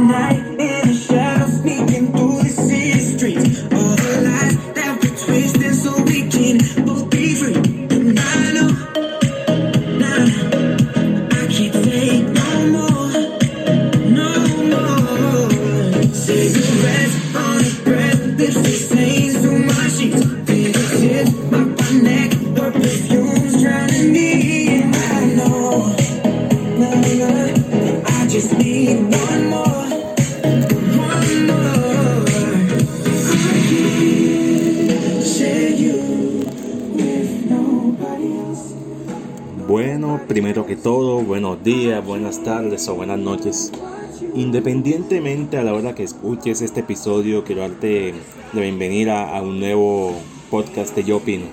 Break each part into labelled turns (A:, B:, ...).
A: night. Todo, buenos días, buenas tardes o buenas noches. Independientemente a la hora que escuches este episodio, quiero darte la bienvenida a un nuevo podcast de Yo Opino.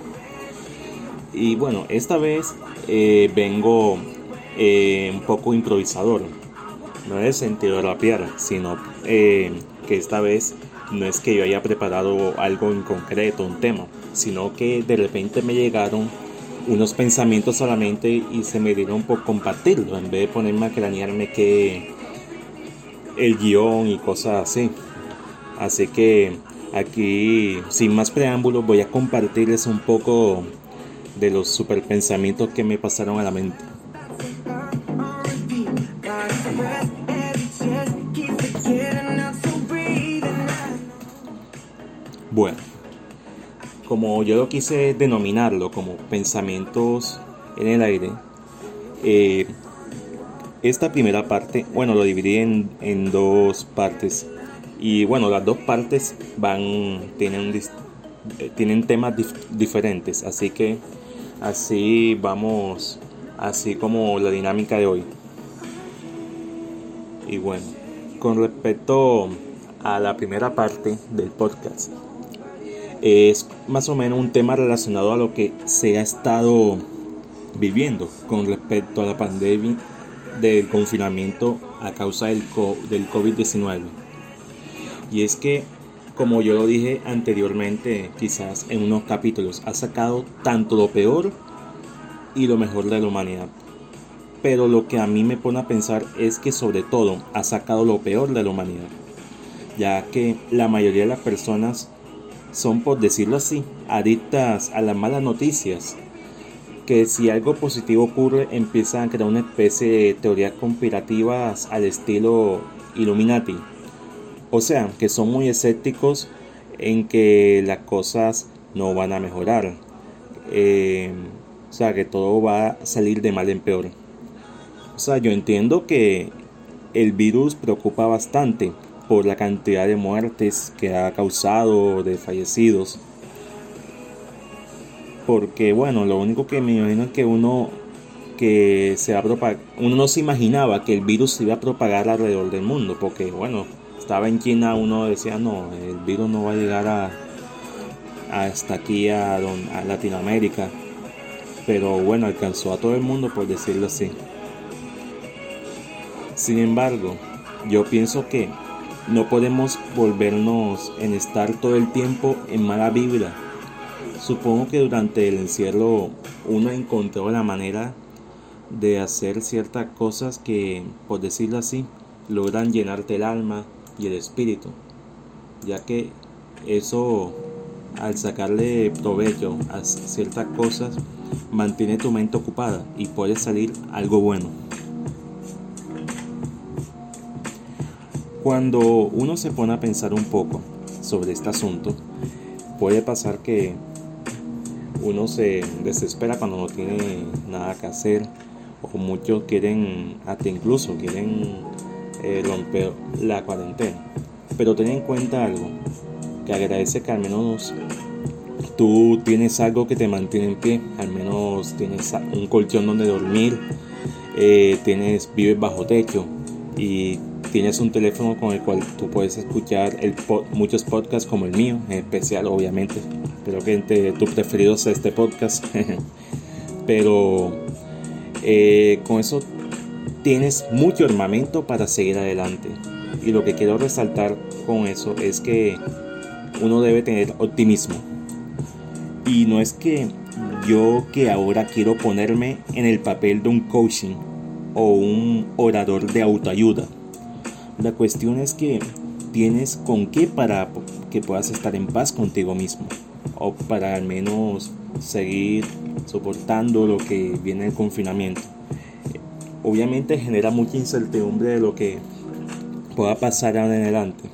A: Y bueno, esta vez eh, vengo eh, un poco improvisador. No en el sentido de rapear, sino eh, que esta vez no es que yo haya preparado algo en concreto, un tema, sino que de repente me llegaron unos pensamientos solamente y se me dieron por compartirlo en vez de ponerme a cranearme que el guion y cosas así. Así que aquí, sin más preámbulos, voy a compartirles un poco de los super pensamientos que me pasaron a la mente. Bueno, como yo lo quise denominarlo como pensamientos en el aire, eh, esta primera parte, bueno, lo dividí en, dos partes. Y bueno, las dos partes van, tienen, eh, tienen temas diferentes. Así que así vamos, así como la dinámica de hoy. Y bueno, con respecto a la primera parte del podcast, es más o menos un tema relacionado a lo que se ha estado viviendo con respecto a la pandemia del confinamiento a causa del, del COVID-19. Y es que, como yo lo dije anteriormente, quizás en unos capítulos, ha sacado tanto lo peor y lo mejor de la humanidad. Pero lo que a mí me pone a pensar es que sobre todo ha sacado lo peor de la humanidad, ya que la mayoría de las personas son, por decirlo así, adictas a las malas noticias, que si algo positivo ocurre empiezan a crear una especie de teorías conspirativas al estilo Illuminati. O sea, que son muy escépticos en que las cosas no van a mejorar. Eh, o sea, que todo va a salir de mal en peor. O sea, yo entiendo que el virus preocupa bastante, por la cantidad de muertes que ha causado, de fallecidos. Porque bueno, lo único que me imagino es que uno que se va uno no se imaginaba que el virus se iba a propagar alrededor del mundo, porque bueno, estaba en China, uno decía, no, el virus no va a llegar a, hasta aquí a, a Latinoamérica. Pero bueno, alcanzó a todo el mundo, por decirlo así. Sin embargo, yo pienso que no podemos volvernos en estar todo el tiempo en mala vibra. Supongo que durante el encierro uno encontró la manera de hacer ciertas cosas que, por decirlo así, logran llenarte el alma y el espíritu, ya que eso, al sacarle provecho a ciertas cosas, mantiene tu mente ocupada y puede salir algo bueno. Cuando uno se pone a pensar un poco sobre este asunto, puede pasar que uno se desespera cuando no tiene nada que hacer o muchos quieren, hasta incluso quieren eh, romper la cuarentena. Pero ten en cuenta algo, que agradece que al menos tú tienes algo que te mantiene en pie, al menos tienes un colchón donde dormir, eh, tienes, vives bajo techo y tienes un teléfono con el cual tú puedes escuchar muchos podcasts como el mío, en especial obviamente. Espero que entre tu preferido sea este podcast. Pero eh, con eso tienes mucho armamento para seguir adelante. Y lo que quiero resaltar con eso es que uno debe tener optimismo. Y no es que yo que ahora quiero ponerme en el papel de un coaching o un orador de autoayuda La cuestión es que tienes con qué para que puedas estar en paz contigo mismo o para al menos seguir soportando lo que viene el confinamiento. Obviamente genera mucha incertidumbre de lo que pueda pasar ahora en adelante.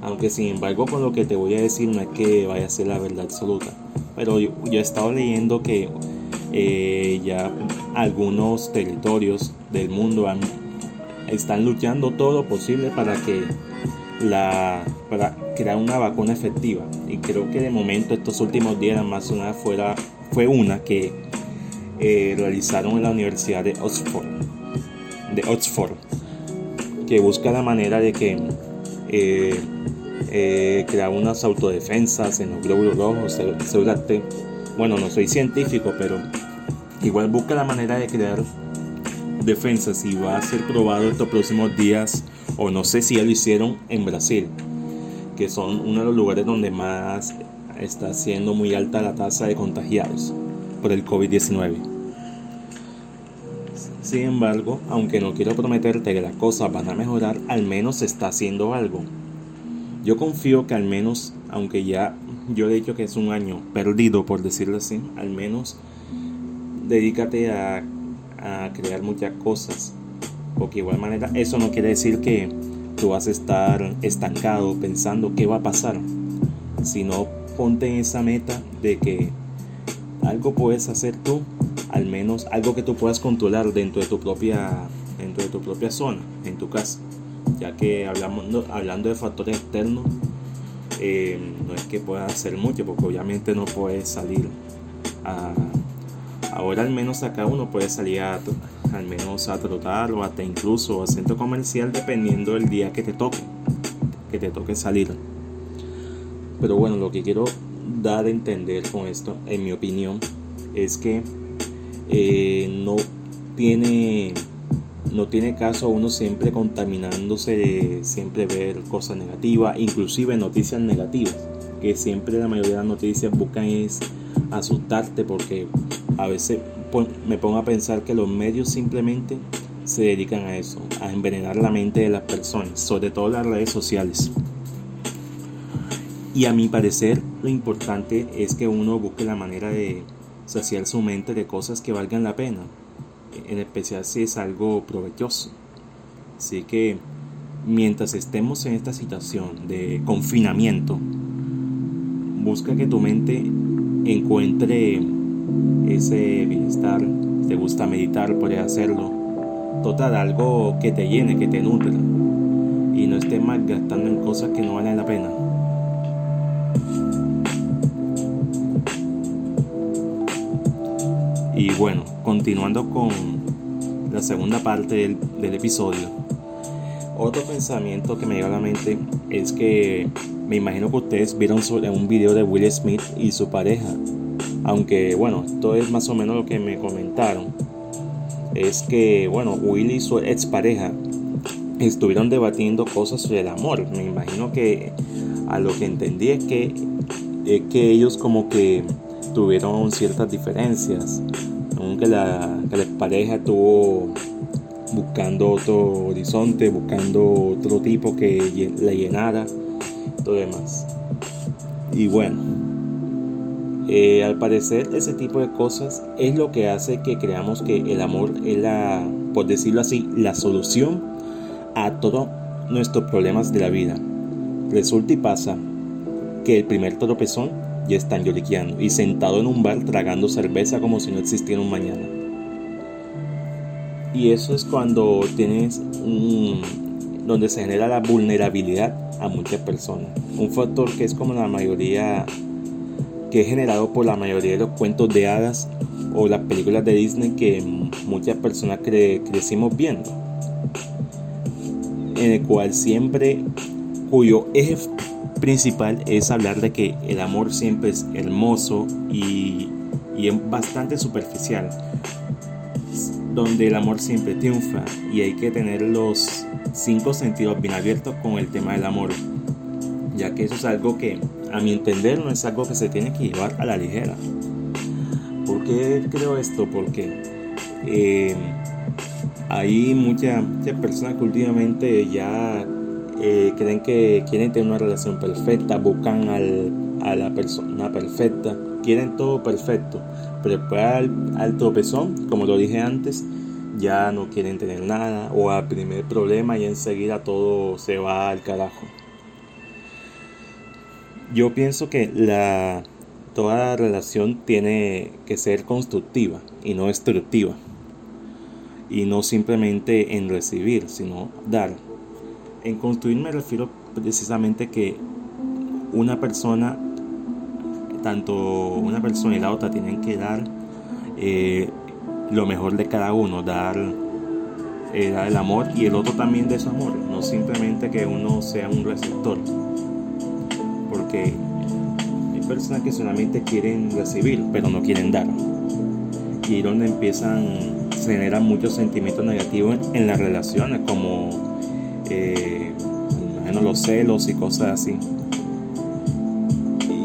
A: Aunque sin embargo con lo que te voy a decir no es que vaya a ser la verdad absoluta. Pero yo, he estado leyendo que eh, ya algunos territorios del mundo están luchando todo lo posible para que la para crear una vacuna efectiva. Y creo que de momento estos últimos días más una fuera fue una que eh, realizaron en la Universidad de Oxford de Oxford que busca la manera de que eh, eh, crear unas autodefensas en los glóbulos rojos células bueno no soy científico pero igual busca la manera de crear defensas y va a ser probado estos próximos días o no sé si ya lo hicieron en Brasil, que son uno de los lugares donde más está siendo muy alta la tasa de contagiados por el COVID-19. Sin embargo, aunque no quiero prometerte que las cosas van a mejorar, al menos se está haciendo algo. Yo confío que al menos, aunque ya yo he dicho que es un año perdido, por decirlo así, al menos dedícate a, a crear muchas cosas. Porque igual manera eso no quiere decir que tú vas a estar estancado pensando qué va a pasar, sino ponte en esa meta de que algo puedes hacer tú, al menos algo que tú puedas controlar dentro de tu propia, dentro de tu propia zona, en tu casa, ya que hablamos, hablando de factores externos, eh, no es que puedas hacer mucho, porque obviamente no puedes salir a, ahora al menos acá uno puede salir a, al menos a trotar o hasta incluso a centro comercial dependiendo del día que te toque, que te toque salir. Pero bueno, lo que quiero dar a entender con esto, en mi opinión, es que eh, no tiene no tiene caso uno siempre contaminándose siempre ver cosas negativas, inclusive noticias negativas, que siempre la mayoría de las noticias buscan es asustarte porque a veces me pongo a pensar que los medios simplemente se dedican a eso, a envenenar la mente de las personas, sobre todo las redes sociales. Y a mi parecer lo importante es que uno busque la manera de saciar su mente de cosas que valgan la pena, en especial si es algo provechoso. Así que mientras estemos en esta situación de confinamiento, busca que tu mente encuentre ese bienestar, te gusta meditar, puedes hacerlo. Total, algo que te llene, que te nutre y no estés más gastando en cosas que no valen la pena. Y bueno, continuando con la segunda parte del, del episodio, otro pensamiento que me llega a la mente es que me imagino que ustedes vieron sobre un video de Will Smith y su pareja aunque bueno, esto es más o menos lo que me comentaron. Es que bueno, Willy y su expareja estuvieron debatiendo cosas sobre el amor. Me imagino que a lo que entendí es que, que ellos como que tuvieron ciertas diferencias. Aunque la, que la pareja estuvo buscando otro horizonte, buscando otro tipo que la llenara, todo demás. Y bueno, eh, al parecer ese tipo de cosas es lo que hace que creamos que el amor es la, por decirlo así, la solución a todos nuestros problemas de la vida. Resulta y pasa que el primer tropezón ya está lloriqueando y sentado en un bar tragando cerveza como si no existiera un mañana. Y eso es cuando tienes un, donde se genera la vulnerabilidad a muchas personas. Un factor que es como la mayoría que es generado por la mayoría de los cuentos de hadas o las películas de Disney que muchas personas crecimos viendo. En el cual siempre, cuyo eje principal es hablar de que el amor siempre es hermoso y, y es bastante superficial. Donde el amor siempre triunfa y hay que tener los cinco sentidos bien abiertos con el tema del amor. Ya que eso es algo que a mi entender no es algo que se tiene que llevar a la ligera. ¿Por qué creo esto? Porque eh, hay muchas, personas que últimamente ya eh, creen que quieren tener una relación perfecta, buscan a la persona perfecta, quieren todo perfecto, pero después al, al tropezón, como lo dije antes, ya no quieren tener nada o al primer problema y enseguida todo se va al carajo. Yo pienso que la, toda relación tiene que ser constructiva y no destructiva. Y no simplemente en recibir, sino dar. En construir me refiero precisamente que una persona, tanto una persona y la otra tienen que dar eh, lo mejor de cada uno, dar, eh, dar el amor y el otro también de su amor, no simplemente que uno sea un receptor. Porque personas que solamente quieren recibir, pero no quieren dar. Y donde empiezan, se generan muchos sentimientos negativos en las relaciones, como eh, los celos y cosas así.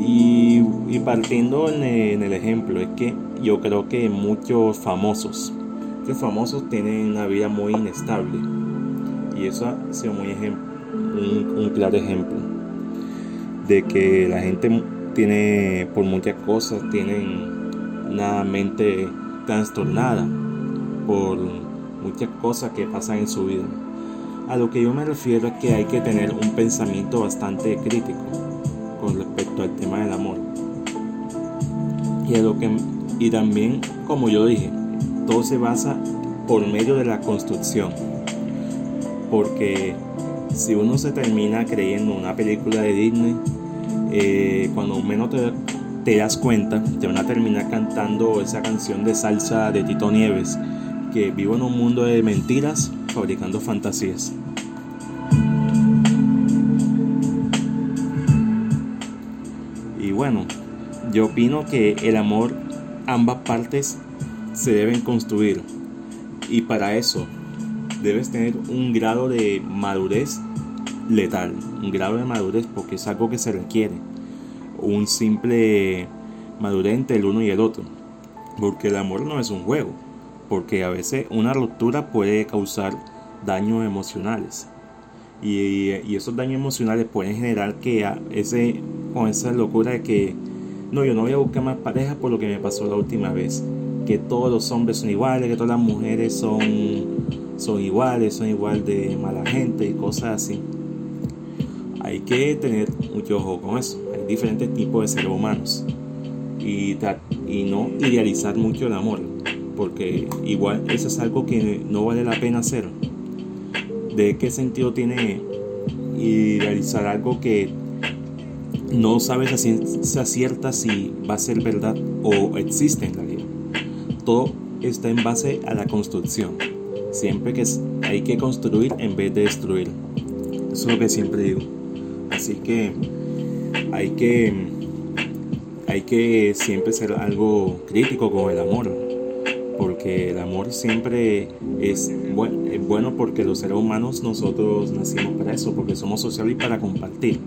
A: Y, partiendo en el, ejemplo, es que yo creo que muchos famosos, que famosos tienen una vida muy inestable. Y eso ha sido muy un, un claro ejemplo de que la gente tiene por muchas cosas, tienen una mente trastornada por muchas cosas que pasan en su vida. A lo que yo me refiero es que hay que tener un pensamiento bastante crítico con respecto al tema del amor. Y, lo que, y también, como yo dije, todo se basa por medio de la construcción. Porque si uno se termina creyendo una película de Disney, eh, cuando menos te, das cuenta, te van a terminar cantando esa canción de salsa de Tito Nieves, que vivo en un mundo de mentiras fabricando fantasías. Y bueno, yo opino que el amor, ambas partes se deben construir. Y para eso debes tener un grado de madurez letal, un grado de madurez porque es algo que se requiere, un simple madurez entre el uno y el otro, porque el amor no es un juego, porque a veces una ruptura puede causar daños emocionales. Y, esos daños emocionales pueden generar que ese, con esa locura de que no, yo no voy a buscar más pareja por lo que me pasó la última vez, que todos los hombres son iguales, que todas las mujeres son, son iguales, son igual de mala gente y cosas así hay que tener mucho ojo con eso. Hay diferentes tipos de seres humanos. Y, no idealizar mucho el amor, porque igual eso es algo que no vale la pena hacer. ¿De qué sentido tiene idealizar algo que no sabes a ciencia cierta si va a ser verdad o existe en realidad? Todo está en base a la construcción. Siempre que hay que construir en vez de destruir. Eso es lo que siempre digo. Así que hay que hay que siempre ser algo crítico con el amor, porque el amor siempre es, bueno porque los seres humanos nosotros nacimos para eso, porque somos sociales y para compartir,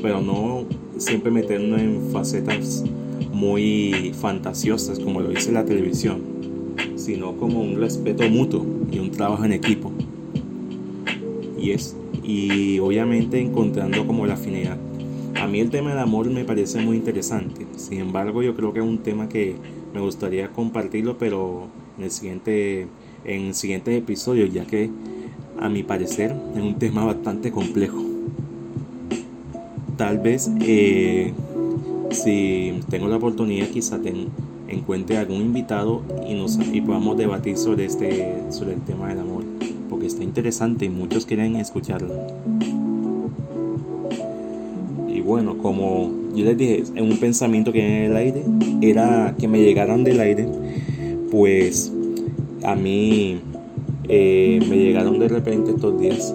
A: pero no siempre meternos en facetas muy fantasiosas como lo dice la televisión, sino como un respeto mutuo y un trabajo en equipo. Y es y obviamente encontrando como la afinidad. A mí el tema del amor me parece muy interesante, sin embargo yo creo que es un tema que me gustaría compartirlo, pero en el siguiente, en episodio, ya que a mi parecer es un tema bastante complejo. Tal vez eh, si tengo la oportunidad quizá encuentre algún invitado y, nos, y podamos debatir sobre, este, sobre el tema del amor interesante y muchos quieren escucharlo. Y bueno, como yo les dije, en un pensamiento que en el aire era que me llegaran del aire, pues a mí eh, me llegaron de repente estos días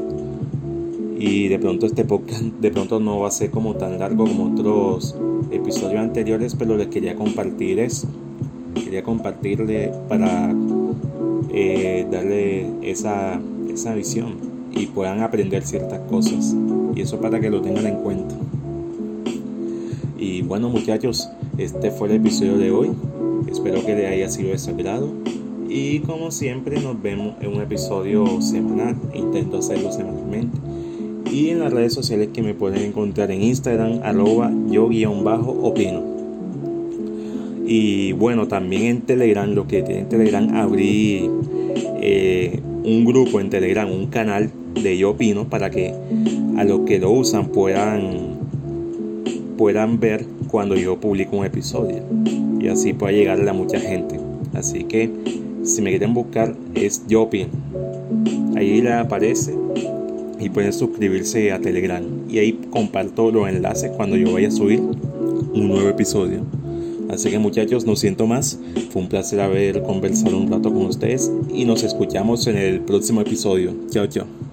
A: y de pronto este podcast de pronto no va a ser como tan largo como otros episodios anteriores, pero les quería compartir eso. Quería compartirle para eh, darle esa, esa visión y puedan aprender ciertas cosas. Y eso para que lo tengan en cuenta. Y bueno muchachos, este fue el episodio de hoy. Espero que les haya sido de su agrado. Y como siempre nos vemos en un episodio semanal, intento hacerlo semanalmente. Y en las redes sociales que me pueden encontrar en Instagram, arroba yo-opino. Y bueno, también en Telegram, lo que tiene en Telegram, abrí eh, un grupo en Telegram, un canal de Yo Opino para que a los que lo usan puedan, puedan ver cuando yo publico un episodio y así pueda llegarle a mucha gente. Así que si me quieren buscar es Yo Opino. Ahí le aparece y pueden suscribirse a Telegram y ahí comparto los enlaces cuando yo vaya a subir un nuevo episodio. Así que muchachos, no siento más. Fue un placer haber conversado un rato con ustedes y nos escuchamos en el próximo episodio. Chao, chao.